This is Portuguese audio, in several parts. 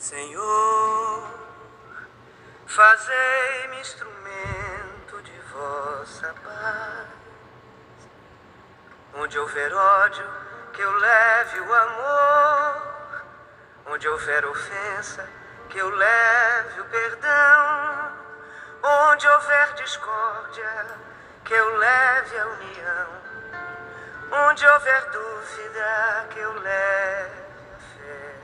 Senhor, fazei-me instrumento de vossa paz. Onde houver ódio, que eu leve o amor. Onde houver ofensa, que eu leve o perdão. Onde houver discórdia, que eu leve a união. Onde houver dúvida, que eu leve a fé.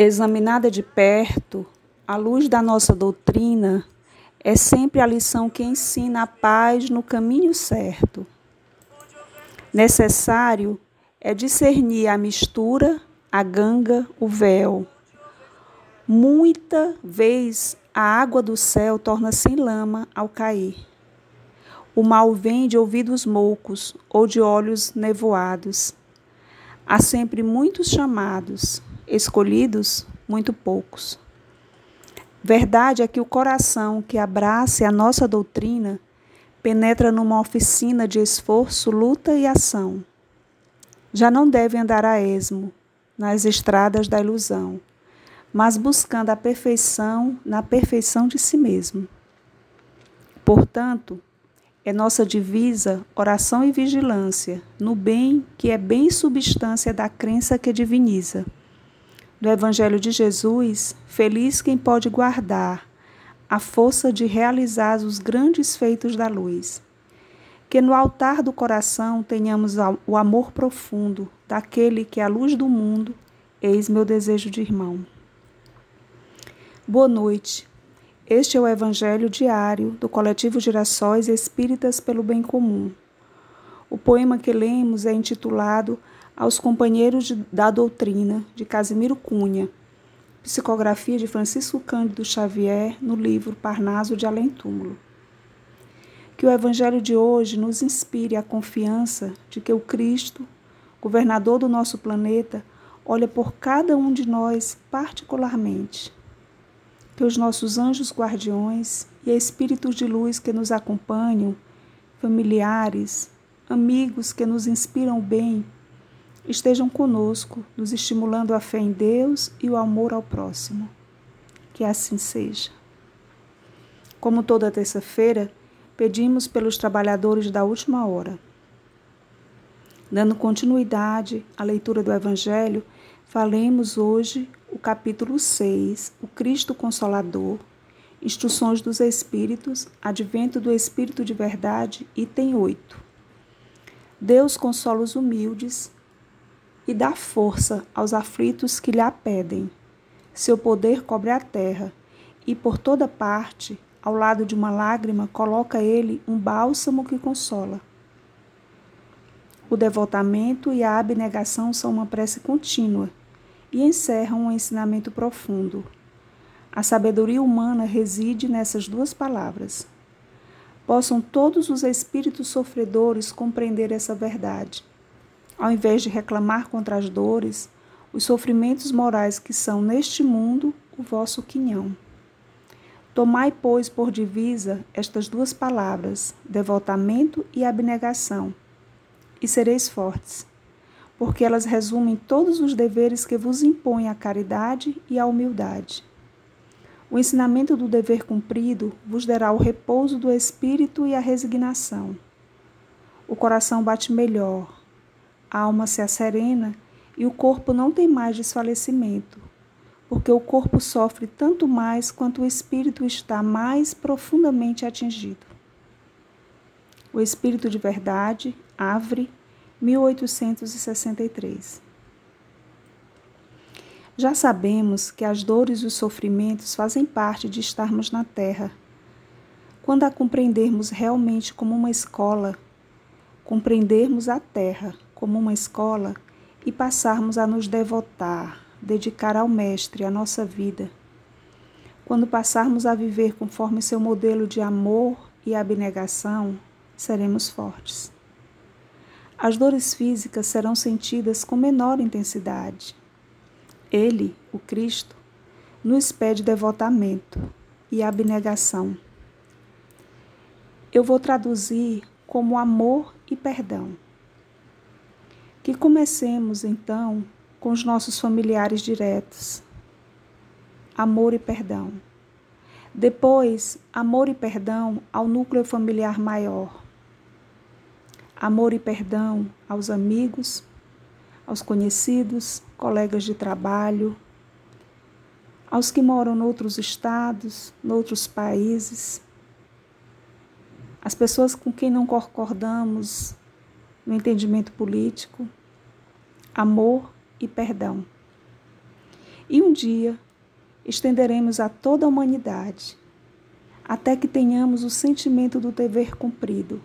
Examinada de perto, à luz da nossa doutrina, é sempre a lição que ensina a paz no caminho certo. Necessário é discernir a mistura, a ganga, o véu. Muita vez a água do céu torna-se lama ao cair. O mal vem de ouvidos moucos ou de olhos nevoados. Há sempre muitos chamados, escolhidos muito poucos. Verdade é que o coração que abrace a nossa doutrina penetra numa oficina de esforço, luta e ação. Já não deve andar a esmo nas estradas da ilusão, mas buscando a perfeição na perfeição de si mesmo. Portanto, é nossa divisa oração e vigilância no bem que é bem substância da crença que diviniza do Evangelho de Jesus, feliz quem pode guardar a força de realizar os grandes feitos da luz. Que no altar do coração tenhamos o amor profundo daquele que é a luz do mundo, eis meu desejo de irmão. Boa noite. Este é o Evangelho diário do coletivo Girassóis Espíritas pelo Bem Comum. O poema que lemos é intitulado aos companheiros de, da doutrina de Casimiro Cunha, psicografia de Francisco Cândido Xavier no livro Parnaso de Além Túmulo. Que o Evangelho de hoje nos inspire a confiança de que o Cristo, governador do nosso planeta, olha por cada um de nós particularmente. Que os nossos anjos guardiões e espíritos de luz que nos acompanham, familiares, amigos que nos inspiram bem, estejam conosco, nos estimulando a fé em Deus e o amor ao próximo. Que assim seja. Como toda terça-feira, pedimos pelos trabalhadores da última hora. Dando continuidade à leitura do Evangelho, falemos hoje o capítulo 6, o Cristo Consolador, Instruções dos Espíritos, Advento do Espírito de Verdade, item 8. Deus consola os humildes e dá força aos aflitos que lhe a pedem. Seu poder cobre a terra, e por toda parte, ao lado de uma lágrima, coloca ele um bálsamo que consola. O devotamento e a abnegação são uma prece contínua e encerram um ensinamento profundo. A sabedoria humana reside nessas duas palavras. Possam todos os espíritos sofredores compreender essa verdade ao invés de reclamar contra as dores, os sofrimentos morais que são neste mundo o vosso quinhão. Tomai, pois, por divisa estas duas palavras, devotamento e abnegação, e sereis fortes, porque elas resumem todos os deveres que vos impõe a caridade e a humildade. O ensinamento do dever cumprido vos dará o repouso do espírito e a resignação. O coração bate melhor, a alma se asserena e o corpo não tem mais desfalecimento, porque o corpo sofre tanto mais quanto o espírito está mais profundamente atingido. O Espírito de Verdade, Avre, 1863. Já sabemos que as dores e os sofrimentos fazem parte de estarmos na Terra. Quando a compreendermos realmente como uma escola, compreendermos a Terra como uma escola e passarmos a nos devotar, dedicar ao Mestre a nossa vida. Quando passarmos a viver conforme seu modelo de amor e abnegação, seremos fortes. As dores físicas serão sentidas com menor intensidade. Ele, o Cristo, nos pede devotamento e abnegação. Eu vou traduzir como amor e perdão Que comecemos então com os nossos familiares diretos. Amor e perdão. Depois, amor e perdão ao núcleo familiar maior. Amor e perdão aos amigos, aos conhecidos, colegas de trabalho, aos que moram noutros estados, noutros países, as pessoas com quem não concordamos no entendimento político, amor e perdão. E um dia estenderemos a toda a humanidade, até que tenhamos o sentimento do dever cumprido,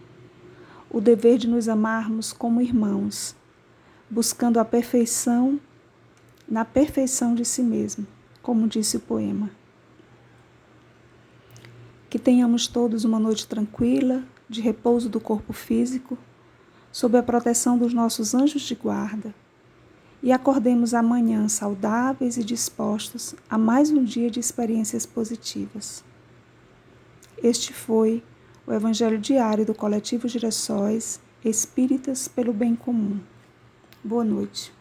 o dever de nos amarmos como irmãos, buscando a perfeição na perfeição de si mesmo, como disse o poema. Que tenhamos todos uma noite tranquila, de repouso do corpo físico, sob a proteção dos nossos anjos de guarda e acordemos amanhã saudáveis e dispostos a mais um dia de experiências positivas. Este foi o Evangelho Diário do Coletivo Girassóis Espíritas pelo Bem Comum. Boa noite.